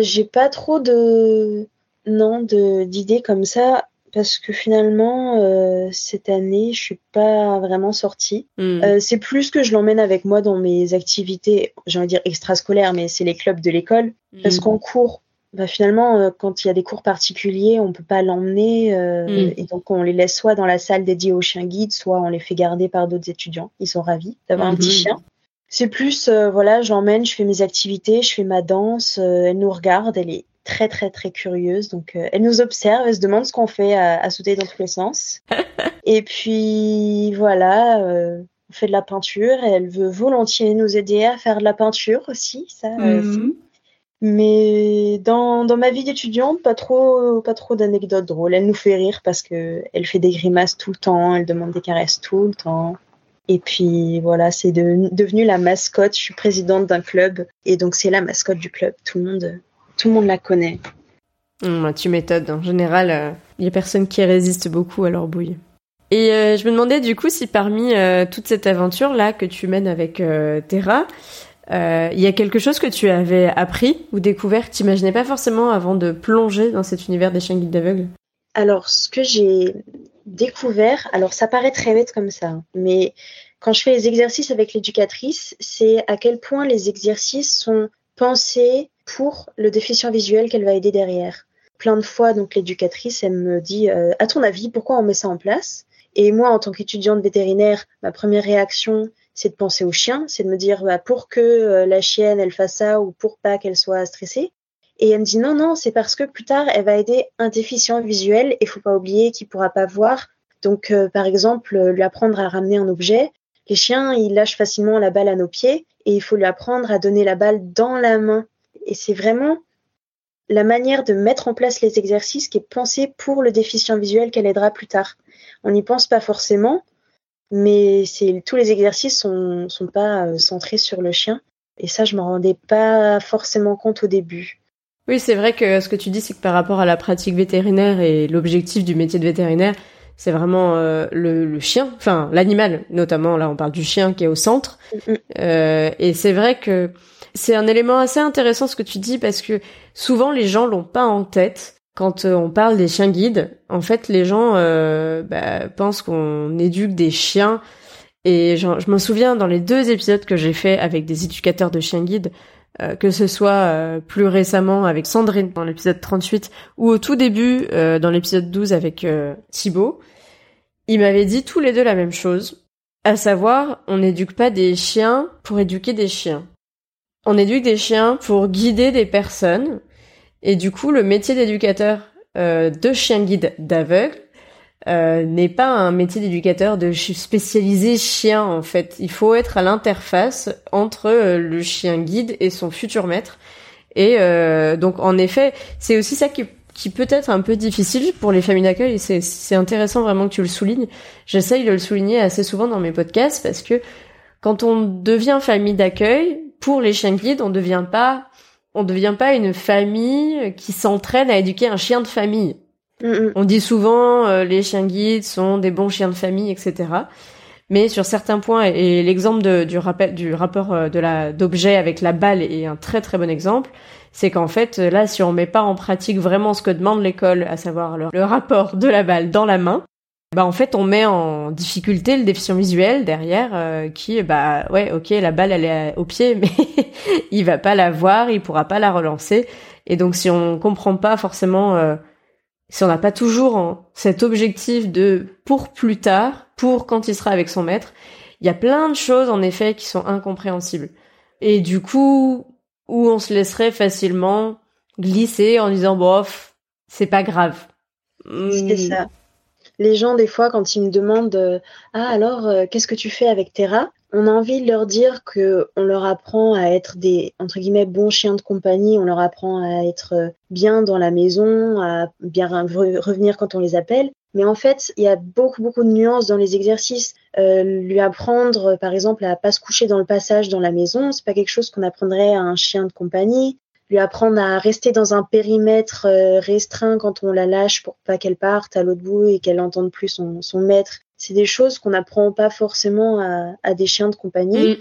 J'ai pas trop de non d'idées comme ça parce que finalement euh, cette année je suis pas vraiment sortie. Hmm. Euh, c'est plus que je l'emmène avec moi dans mes activités, j'ai envie de dire extrascolaires, mais c'est les clubs de l'école parce Hmm. qu'en cours, bah, finalement euh, quand il y a des cours particuliers, on peut pas l'emmener euh, Mm. et donc on les laisse soit dans la salle dédiée aux chiens guides, soit on les fait garder par d'autres étudiants. Ils sont ravis d'avoir un petit chien. C'est plus, voilà, j'emmène, je fais mes activités, je fais ma danse, elle nous regarde, elle est très très très curieuse, donc euh, elle nous observe, elle se demande ce qu'on fait à, à sauter dans tous les sens. [LAUGHS] et puis voilà, euh, on fait de la peinture, et elle veut volontiers nous aider à faire de la peinture aussi, ça. euh, Mhm. mais dans, dans ma vie d'étudiante, pas trop, pas trop d'anecdotes drôles. Elle nous fait rire parce que elle fait des grimaces tout le temps, elle demande des caresses tout le temps. Et puis voilà, c'est de- devenu la mascotte. Je suis présidente d'un club et donc c'est la mascotte du club. Tout le monde, tout le monde la connaît. Bah, tu m'étonnes. En général, il y a personne qui résiste beaucoup à leur bouille. Et euh, je me demandais du coup si parmi euh, toute cette aventure là que tu mènes avec euh, Terra, euh, il y a quelque chose que tu avais appris ou découvert que tu n'imaginais pas forcément avant de plonger dans cet univers des chiens guides d'aveugles. Alors, ce que j'ai découvert, alors ça paraît très bête comme ça, hein, mais quand je fais les exercices avec l'éducatrice, c'est à quel point les exercices sont pensés pour le déficient visuel qu'elle va aider derrière. Plein de fois, donc l'éducatrice, elle me dit, euh, à ton avis, pourquoi on met ça en place? Et moi, en tant qu'étudiante vétérinaire, ma première réaction, c'est de penser au chien, c'est de me dire, bah, pour que euh, la chienne, elle fasse ça ou pour pas qu'elle soit stressée. Et elle me dit non, non, c'est parce que plus tard, elle va aider un déficient visuel et faut pas oublier qu'il pourra pas voir. Donc, euh, par exemple, lui apprendre à ramener un objet. Les chiens, ils lâchent facilement la balle à nos pieds et il faut lui apprendre à donner la balle dans la main. Et c'est vraiment la manière de mettre en place les exercices qui est pensée pour le déficient visuel qu'elle aidera plus tard. On n'y pense pas forcément, mais tous les exercices sont, sont pas euh, centrés sur le chien. Et ça, je m'en rendais pas forcément compte au début. Oui, c'est vrai que ce que tu dis, c'est que par rapport à la pratique vétérinaire et l'objectif du métier de vétérinaire, c'est vraiment euh, le, le chien, enfin l'animal, notamment là on parle du chien qui est au centre. Mhm. Euh, et c'est vrai que c'est un élément assez intéressant ce que tu dis parce que souvent les gens l'ont pas en tête. Quand euh, on parle des chiens guides, en fait les gens euh, bah, pensent qu'on éduque des chiens. Et j'en- je me souviens dans les deux épisodes que j'ai fait avec des éducateurs de chiens guides, euh, que ce soit euh, plus récemment avec Sandrine dans l'épisode 38 ou au tout début euh, dans l'épisode 12 avec Thibaut, ils m'avaient dit tous les deux la même chose, à savoir on n'éduque pas des chiens pour éduquer des chiens. On éduque des chiens pour guider des personnes et du coup le métier d'éducateur de chien guide d'aveugle euh, n'est pas un métier d'éducateur de spécialisé chien en fait. Il faut être à l'interface entre euh, le chien guide et son futur maître. Et euh, donc en effet, c'est aussi ça qui, qui peut être un peu difficile pour les familles d'accueil. Et c'est, c'est intéressant vraiment que tu le soulignes. J'essaye de le souligner assez souvent dans mes podcasts parce que quand on devient famille d'accueil, pour les chiens guides, on devient pas, on devient pas une famille qui s'entraîne à éduquer un chien de famille. Mm, mm. On dit souvent euh, les chiens guides sont des bons chiens de famille, etc. Mais sur certains points, et l'exemple du, du rapport euh, de la d'objet avec la balle est un très très bon exemple, c'est qu'en fait là, si on met pas en pratique vraiment ce que demande l'école, à savoir le, rapport de la balle dans la main, bah en fait on met en difficulté le déficient visuel derrière euh, qui bah ouais ok la balle elle est au pied [LAUGHS] mais il va pas la voir il pourra pas la relancer et donc si on comprend pas forcément euh, si on n'a pas toujours cet objectif de pour plus tard pour quand il sera avec son maître il y a plein de choses en effet qui sont incompréhensibles. Et du coup où on se laisserait facilement glisser en disant bof c'est pas grave. C'est ça. Les gens, des fois, quand ils me demandent euh, Ah, alors, euh, qu'est-ce que tu fais avec Terra on a envie de leur dire que on leur apprend à être des entre guillemets bons chiens de compagnie, on leur apprend à être euh, bien dans la maison, à bien revenir quand on les appelle. Mais en fait, il y a beaucoup beaucoup de nuances dans les exercices. lui apprendre, par exemple, à pas se coucher dans le passage dans la maison, c'est pas quelque chose qu'on apprendrait à un chien de compagnie lui apprendre à rester dans un périmètre euh, restreint quand on la lâche pour pas qu'elle parte à l'autre bout et qu'elle n'entende plus son, maître. C'est des choses qu'on n'apprend pas forcément à, des chiens de compagnie, mm.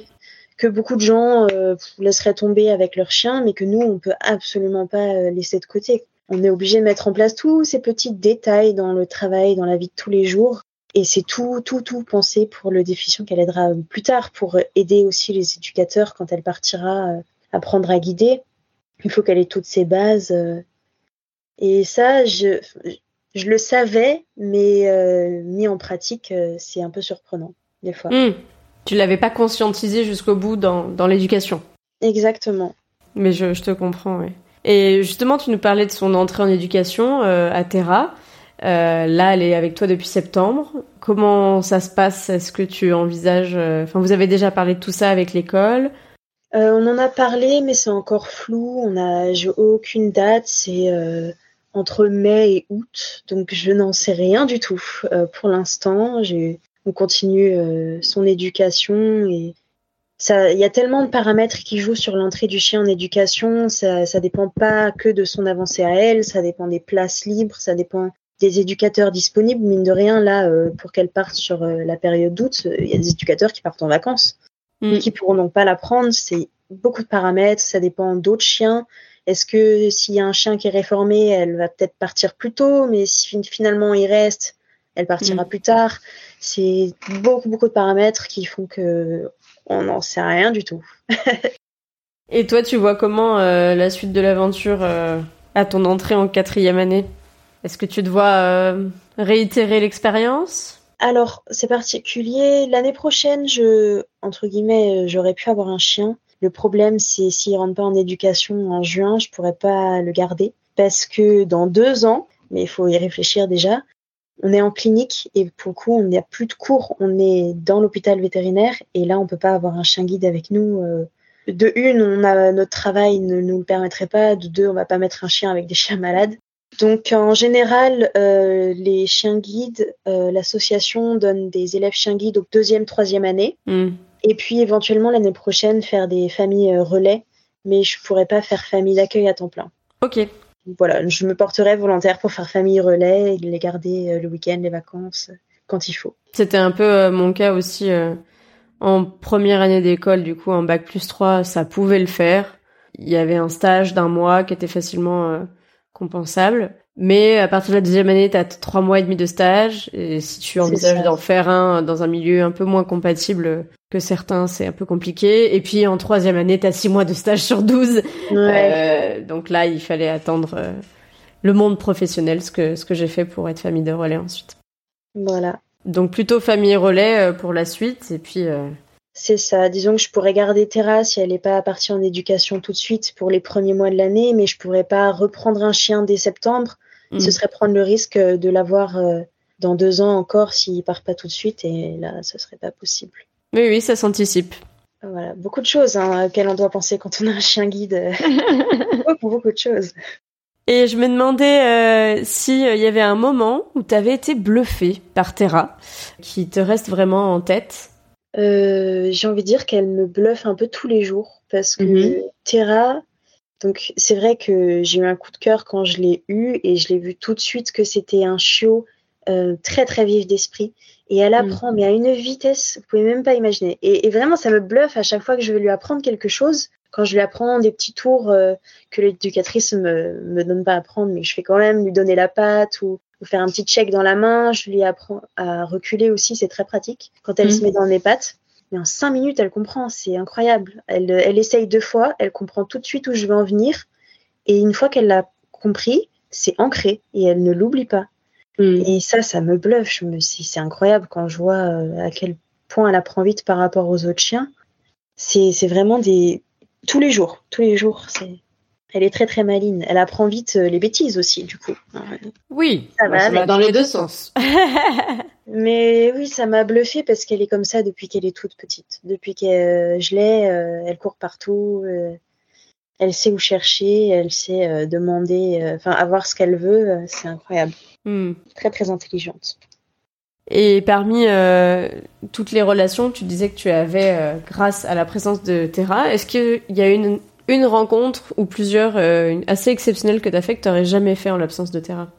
que beaucoup de gens euh, laisseraient tomber avec leurs chiens, mais que nous, on peut absolument pas euh, laisser de côté. On est obligé de mettre en place tous ces petits détails dans le travail, dans la vie de tous les jours. Et c'est tout, tout, tout pensé pour le déficient qu'elle aidera plus tard, pour aider aussi les éducateurs quand elle partira apprendre à guider il faut qu'elle ait toutes ses bases. Euh. Et ça, je, je le savais, mais euh, mis en pratique, euh, c'est un peu surprenant, des fois. Hmm. Tu l'avais pas conscientisé jusqu'au bout dans, dans l'éducation. Exactement. Mais je, je te comprends, oui. Et justement, tu nous parlais de son entrée en éducation à Terra. là, elle est avec toi depuis septembre. Comment ça se passe? Est-ce que tu envisages Enfin, vous avez déjà parlé de tout ça avec l'école? Euh, on en a parlé, mais c'est encore flou. On a, j'ai aucune date. C'est euh, entre mai et août, donc je n'en sais rien du tout euh, pour l'instant. on continue son éducation et il y a tellement de paramètres qui jouent sur l'entrée du chien en éducation. Ça, ça dépend pas que de son avancée à elle, ça dépend des places libres, ça dépend des éducateurs disponibles. Mine de rien, là, pour qu'elle parte sur la période d'août, il y a des éducateurs qui partent en vacances mm. qui pourront donc pas la prendre. C'est beaucoup de paramètres, ça dépend d'autres chiens. Est-ce que s'il y a un chien qui est réformé, elle va peut-être partir plus tôt, mais si finalement il reste, elle partira mm. plus tard? C'est beaucoup beaucoup de paramètres qui font que on n'en sait rien du tout. [LAUGHS] Et toi, tu vois comment euh, la suite de l'aventure euh, à ton entrée en quatrième année? Est-ce que tu dois euh, réitérer l'expérience? Alors, c'est particulier. L'année prochaine, je, entre guillemets, j'aurais pu avoir un chien. Le problème, c'est s'il rentre pas en éducation en juin, je pourrais pas le garder. Parce que dans deux ans, mais il faut y réfléchir déjà, on est en clinique et pour le coup, on n'a plus de cours. On est dans l'hôpital vétérinaire et là, on peut pas avoir un chien guide avec nous. Euh. De une, on a, notre travail ne nous le permettrait pas. De deux, on va pas mettre un chien avec des chiens malades. Donc en général, euh, les chiens guides, euh, l'association donne des élèves chiens guides au deuxième, troisième année. Hmm. Et puis éventuellement l'année prochaine faire des familles euh, relais, mais je pourrais pas faire famille d'accueil à temps plein. Ok. Voilà, je me porterai volontaire pour faire famille relais et les garder le week-end, les vacances, quand il faut. C'était un peu mon cas aussi. en première année d'école, du coup, en bac plus 3, ça pouvait le faire. Il y avait un stage d'un mois qui était facilement compensable. Mais à partir de la deuxième année, tu as trois mois et demi de stage. Et si tu envisages d'en faire un dans un milieu un peu moins compatible que certains, c'est un peu compliqué. Et puis en troisième année, tu as six mois de stage sur 12. Euh, donc là, il fallait attendre euh, le monde professionnel, ce que, ce que j'ai fait pour être famille de relais ensuite. Voilà. Donc plutôt famille relais euh, pour la suite. Et puis c'est ça. Disons que je pourrais garder Terra si elle n'est pas partie en éducation tout de suite pour les premiers mois de l'année, mais je pourrais pas reprendre un chien dès septembre. Ce mm. serait prendre le risque de l'avoir dans deux ans encore s'il part pas tout de suite, et là, ce serait pas possible. Oui, oui, ça s'anticipe. Voilà, beaucoup de choses hein, auxquelles on doit penser quand on a un chien guide. [LAUGHS] beaucoup, beaucoup de choses. Et je me demandais euh, s'il y avait un moment où tu avais été bluffé par Terra, qui te reste vraiment en tête euh, j'ai envie de dire qu'elle me bluffe un peu tous les jours parce que mhm. Terra, donc c'est vrai que j'ai eu un coup de cœur quand je l'ai eu et je l'ai vu tout de suite que c'était un chiot euh, très très vive d'esprit. Et elle Mm. apprend, mais à une vitesse, vous pouvez même pas imaginer. Et, et vraiment, ça me bluffe à chaque fois que je vais lui apprendre quelque chose. Quand je lui apprends des petits tours euh, que l'éducatrice me, me donne pas à apprendre, mais je fais quand même lui donner la patte ou, ou faire un petit check dans la main. Je lui apprends à reculer aussi, c'est très pratique quand elle Mm. se met dans mes pattes. Mais en cinq minutes, elle comprend, c'est incroyable. Elle, elle essaye deux fois, elle comprend tout de suite où je veux en venir. Et une fois qu'elle l'a compris, c'est ancré et elle ne l'oublie pas. Mm. Et ça, ça me bluffe. Je me suis, c'est incroyable quand je vois euh, à quel point elle apprend vite par rapport aux autres chiens. C'est, c'est vraiment des tous les jours, tous les jours. C'est, elle est très très maline. Elle apprend vite euh, les bêtises aussi, du coup. Oui, Ça bah, va ça va dans les deux sens. [LAUGHS] [LAUGHS] Mais oui, ça m'a bluffé parce qu'elle est comme ça depuis qu'elle est toute petite. Depuis que euh, je l'ai, elle court partout. elle sait où chercher, elle sait demander, enfin avoir ce qu'elle veut. c'est incroyable. Mm. Très très intelligente. Et parmi euh, toutes les relations, tu disais que tu avais euh, grâce à la présence de Terra. Est-ce qu'il y a une, une rencontre ou plusieurs euh, assez exceptionnelles que tu as fait que tu n'aurais jamais fait en l'absence de Terra?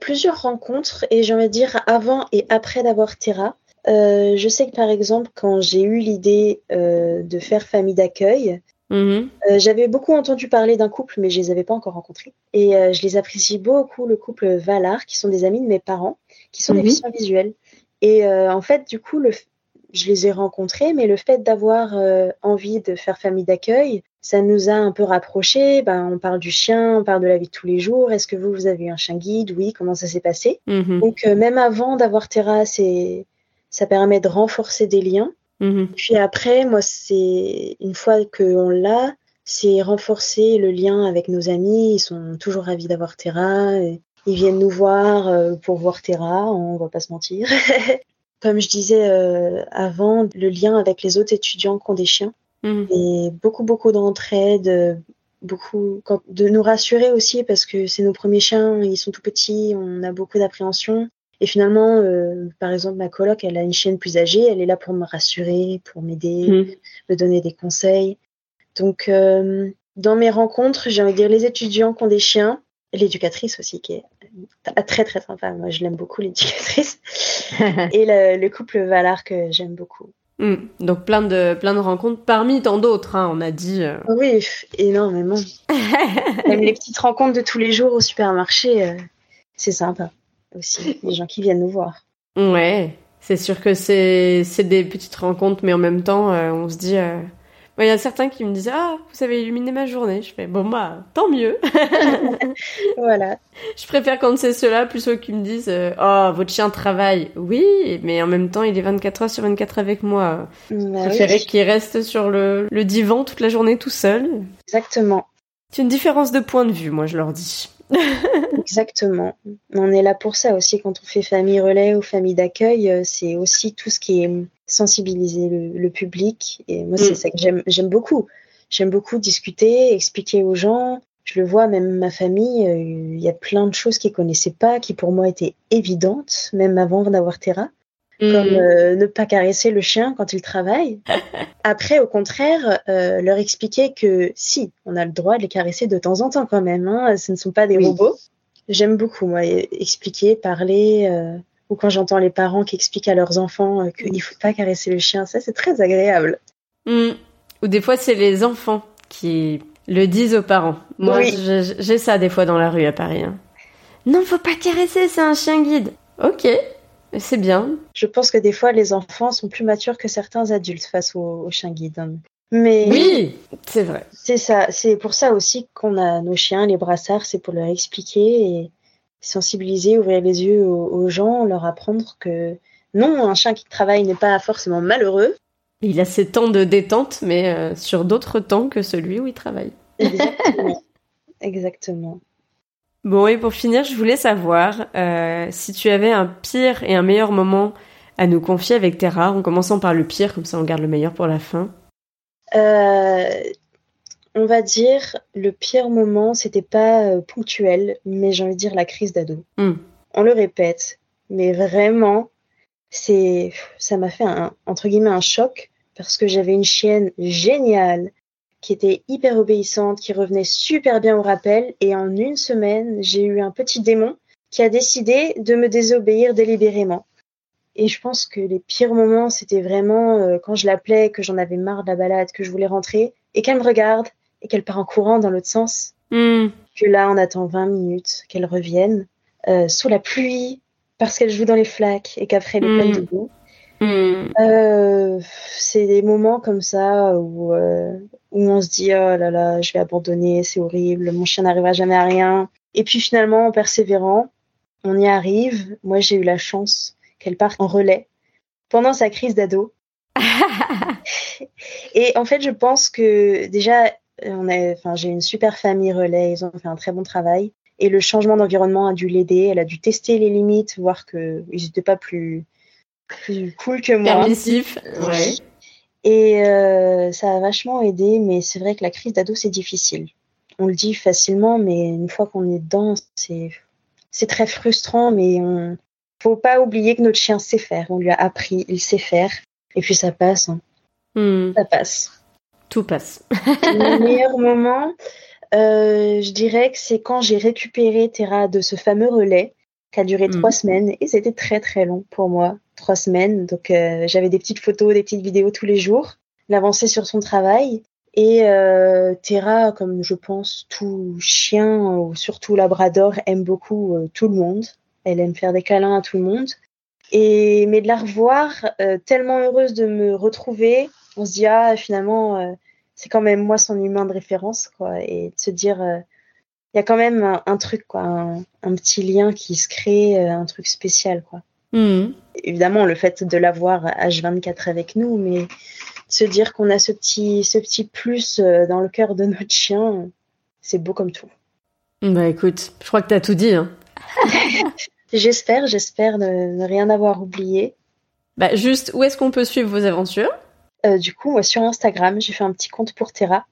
Plusieurs rencontres et j'ai envie de dire avant et après d'avoir Terra. Je sais que par exemple quand j'ai eu l'idée de faire famille d'accueil, Mhm. euh, j'avais beaucoup entendu parler d'un couple mais je les avais pas encore rencontrés et euh, je les apprécie beaucoup le couple Valar qui sont des amis de mes parents qui sont Mhm. déficients visuels et euh, en fait du coup le f- je les ai rencontrés mais le fait d'avoir envie de faire famille d'accueil ça nous a un peu rapprochés ben, on parle du chien on parle de la vie de tous les jours est-ce que vous vous avez eu un chien guide? Oui comment ça s'est passé? Mhm. donc même avant d'avoir Terra, ça permet de renforcer des liens. Mhm. Puis après, moi, c'est une fois qu'on l'a, c'est renforcer le lien avec nos amis. Ils sont toujours ravis d'avoir Terra. et Ils viennent nous voir euh, pour voir Terra, on va pas se mentir. [LAUGHS] Comme je disais euh, avant, le lien avec les autres étudiants qui ont des chiens Mhm. et beaucoup beaucoup d'entraide, beaucoup de nous rassurer aussi parce que c'est nos premiers chiens, ils sont tout petits, on a beaucoup d'appréhension. Et finalement, euh, par exemple, ma coloc, elle a une chienne plus âgée, elle est là pour me rassurer, pour m'aider, Mhm. me donner des conseils. Donc, euh, dans mes rencontres, j'ai envie de dire les étudiants qui ont des chiens, l'éducatrice aussi, qui est très très sympa. Moi, je l'aime beaucoup, l'éducatrice. [LAUGHS] Et le, le couple Valar que j'aime beaucoup. Mm. Donc plein de, plein de rencontres parmi tant d'autres, hein, on a dit. euh. Oui, pff, énormément. [LAUGHS] Même les petites rencontres de tous les jours au supermarché, euh, c'est sympa aussi. Les gens qui viennent nous voir. Ouais, c'est sûr que c'est c'est des petites rencontres, mais en même temps, euh, on se dit. euh, Il y a certains qui me disent Ah, vous avez illuminé ma journée. Je fais Bon, bah, tant mieux. [LAUGHS] [LAUGHS] Voilà. Je préfère quand c'est ceux-là plutôt qu'ils me disent euh, Oh, votre chien travaille. Oui, mais en même temps, il est 24 heures sur 24 avec moi. Bah Je oui, préférais qu'il reste sur le, le divan toute la journée tout seul. exactement. C'est une différence de point de vue, moi, je leur dis. [LAUGHS] Exactement. On est là pour ça aussi quand on fait famille relais ou famille d'accueil. euh, C'est aussi tout ce qui est sensibiliser le, le public. Et moi, Mm. c'est ça que j'aime j'aime beaucoup. J'aime beaucoup discuter, expliquer aux gens. Je le vois, même ma famille, euh, il y a plein de choses qu'ils connaissaient pas, qui pour moi étaient évidentes, même avant d'avoir Terra. Comme euh, ne pas caresser le chien quand il travaille. [LAUGHS] Après, au contraire, euh, leur expliquer que si, on a le droit de les caresser de temps en temps quand même. Hein, ce ne sont pas des Oui. robots. J'aime beaucoup, moi, e- expliquer, parler. euh, ou quand j'entends les parents qui expliquent à leurs enfants qu'il ne faut pas caresser le chien, ça c'est très agréable. Mm. Ou des fois, c'est les enfants qui le disent aux parents. Moi, Oui. j'ai ça des fois dans la rue à Paris. hein. Non, faut pas caresser, c'est un chien guide. Ok, c'est bien. Je pense que des fois, les enfants sont plus matures que certains adultes face aux, aux chiens guides. Mais Oui, c'est vrai. C'est ça, c'est pour ça aussi qu'on a nos chiens, les brassards, c'est pour leur expliquer et sensibiliser, ouvrir les yeux aux, aux gens, leur apprendre que non, un chien qui travaille n'est pas forcément malheureux. Il a ses temps de détente, mais euh, sur d'autres temps que celui où il travaille. Exactement. [LAUGHS] Exactement. Bon, et pour finir, je voulais savoir euh, si tu avais un pire et un meilleur moment à nous confier avec Terra, en commençant par le pire, comme ça on garde le meilleur pour la fin. Euh, on va dire le pire moment, c'était pas euh, ponctuel, mais j'ai envie de dire la crise d'ado. Hmm. On le répète, mais vraiment, c'est, ça m'a fait un, entre guillemets un choc parce que j'avais une chienne géniale qui était hyper obéissante, qui revenait super bien au rappel, et en une semaine, j'ai eu un petit démon qui a décidé de me désobéir délibérément. Et je pense que les pires moments, c'était vraiment euh, quand je l'appelais, que j'en avais marre de la balade, que je voulais rentrer, et qu'elle me regarde, et qu'elle part en courant dans l'autre sens. Hmm. Que là, on attend 20 minutes, qu'elle revienne, euh, sous la pluie, parce qu'elle joue dans les flaques, et qu'après elle est pleine Mm. de boue. Hmm. Euh, c'est des moments comme ça où, euh, où on se dit oh là là, je vais abandonner, c'est horrible, mon chien n'arrivera jamais à rien. Et puis finalement, en persévérant, on y arrive. Moi, j'ai eu la chance qu'elle parte en relais pendant sa crise d'ado. [LAUGHS] Et en fait, je pense que déjà, on a, enfin, j'ai une super famille relais, ils ont fait un très bon travail. Et le changement d'environnement a dû l'aider. Elle a dû tester les limites, voir qu'ils n'étaient pas plus, plus cool que moi. Permissif. Ouais. Et euh, ça a vachement aidé, mais c'est vrai que la crise d'ado, c'est difficile. On le dit facilement, mais une fois qu'on est dedans, c'est c'est très frustrant, mais on faut pas oublier que notre chien sait faire. On lui a appris, il sait faire, et puis ça passe, hein. Hmm. ça passe. Tout passe. [LAUGHS] Le meilleur moment, euh, je dirais que c'est quand j'ai récupéré Terra de ce fameux relais qui a duré Mhm. trois semaines, et c'était très très long pour moi, trois semaines. Donc euh, j'avais des petites photos, des petites vidéos tous les jours, l'avancée sur son travail. Et euh, Terra, comme je pense tout chien, ou surtout labrador, aime beaucoup euh, tout le monde. Elle aime faire des câlins à tout le monde. Et mais de la revoir, euh, tellement heureuse de me retrouver, on se dit ah finalement euh, c'est quand même moi son humain de référence quoi, et de se dire euh, il y a quand même un, un truc quoi, un, un petit lien qui se crée, euh, un truc spécial quoi. Hmm. Évidemment le fait de l'avoir H24 avec nous, mais de se dire qu'on a ce petit ce petit plus euh, dans le cœur de notre chien, c'est beau comme tout. Bah écoute, je crois que t'as tout dit. Hein. [LAUGHS] J'espère, j'espère ne, ne rien avoir oublié. Bah juste, où est-ce qu'on peut suivre vos aventures? Euh, du coup, moi, sur Instagram, j'ai fait un petit compte pour Terra.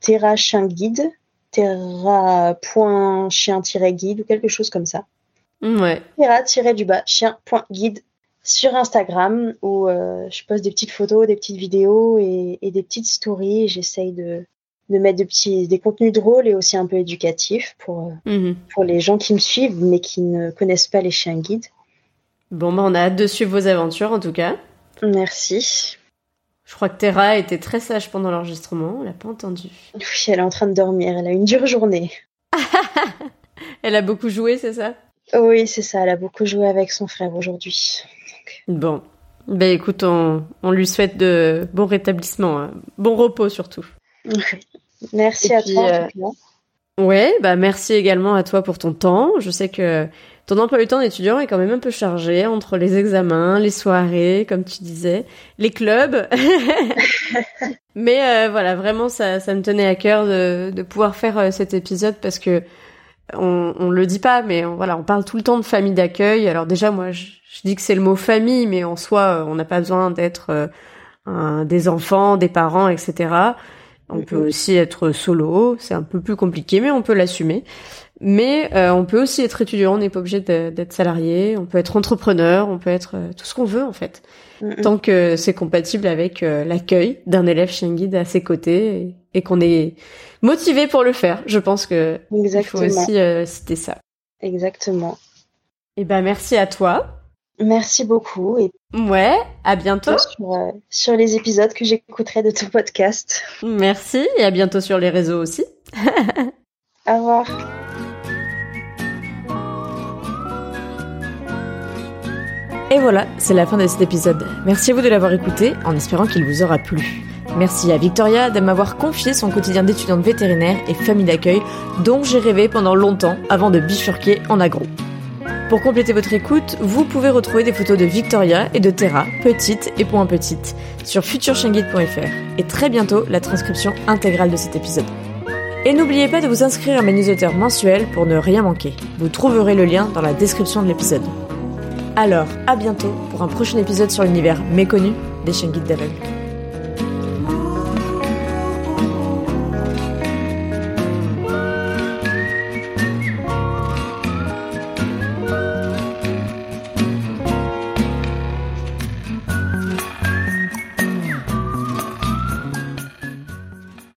Terra chien guide. Terra.chien-guide ou quelque chose comme ça. Ouais. Terra-du-bas chien.guide sur Instagram où euh, je poste des petites photos, des petites vidéos et, et des petites stories. J'essaye de, de mettre des petits, des contenus drôles et aussi un peu éducatifs pour, euh, Mhm. pour les gens qui me suivent mais qui ne connaissent pas les chiens guides. Bon, bah on a hâte de suivre vos aventures en tout cas. Merci. Je crois que Terra était très sage pendant l'enregistrement, on l'a pas entendu. Oui, elle est en train de dormir. Elle a une dure journée. [LAUGHS] Elle a beaucoup joué, c'est ça? Oui, c'est ça. Elle a beaucoup joué avec son frère aujourd'hui. Bon. Bah écoute, on, on lui souhaite de bon rétablissement, hein. bon repos surtout. Merci Et à puis, toi. en euh, tout cas. Ouais, bah merci également à toi pour ton temps. Je sais que ton emploi du temps d'étudiant est quand même un peu chargé entre les examens, les soirées, comme tu disais, les clubs. [LAUGHS] Mais euh, voilà, vraiment, ça, ça me tenait à cœur de, de pouvoir faire euh, cet épisode parce que on, on le dit pas, mais on, voilà, on parle tout le temps de famille d'accueil. Alors déjà, moi, je, je dis que c'est le mot famille, mais en soi, euh, on n'a pas besoin d'être euh, un- des enfants, des parents, etc. On Mhm. peut aussi être solo, c'est un peu plus compliqué, mais on peut l'assumer. Mais euh, on peut aussi être étudiant, on n'est pas obligé d'être salarié, on peut être entrepreneur, on peut être euh, tout ce qu'on veut en fait, Mm, tant que c'est compatible avec euh, l'accueil d'un élève chien guide à ses côtés et, et qu'on est motivé pour le faire. Je pense que il faut Exactement. aussi citer ça. Exactement. Et ben merci à toi. Merci beaucoup et Ouais, à bientôt. sur, sur les épisodes que j'écouterai de ton podcast. Merci et à bientôt sur les réseaux aussi. [LAUGHS] Au revoir. Et voilà, c'est la fin de cet épisode. Merci à vous de l'avoir écouté, en espérant qu'il vous aura plu. Merci à Victoria de m'avoir confié son quotidien d'étudiante vétérinaire et famille d'accueil dont j'ai rêvé pendant longtemps avant de bifurquer en agro. Pour compléter votre écoute, vous pouvez retrouver des photos de Victoria et de Terra, petites et point petites, sur futurchienguide.fr et très bientôt la transcription intégrale de cet épisode. Et n'oubliez pas de vous inscrire à mes newsletters mensuels pour ne rien manquer. Vous trouverez le lien dans la description de l'épisode. Alors, à bientôt pour un prochain épisode sur l'univers méconnu des chiens guides d'aveugles.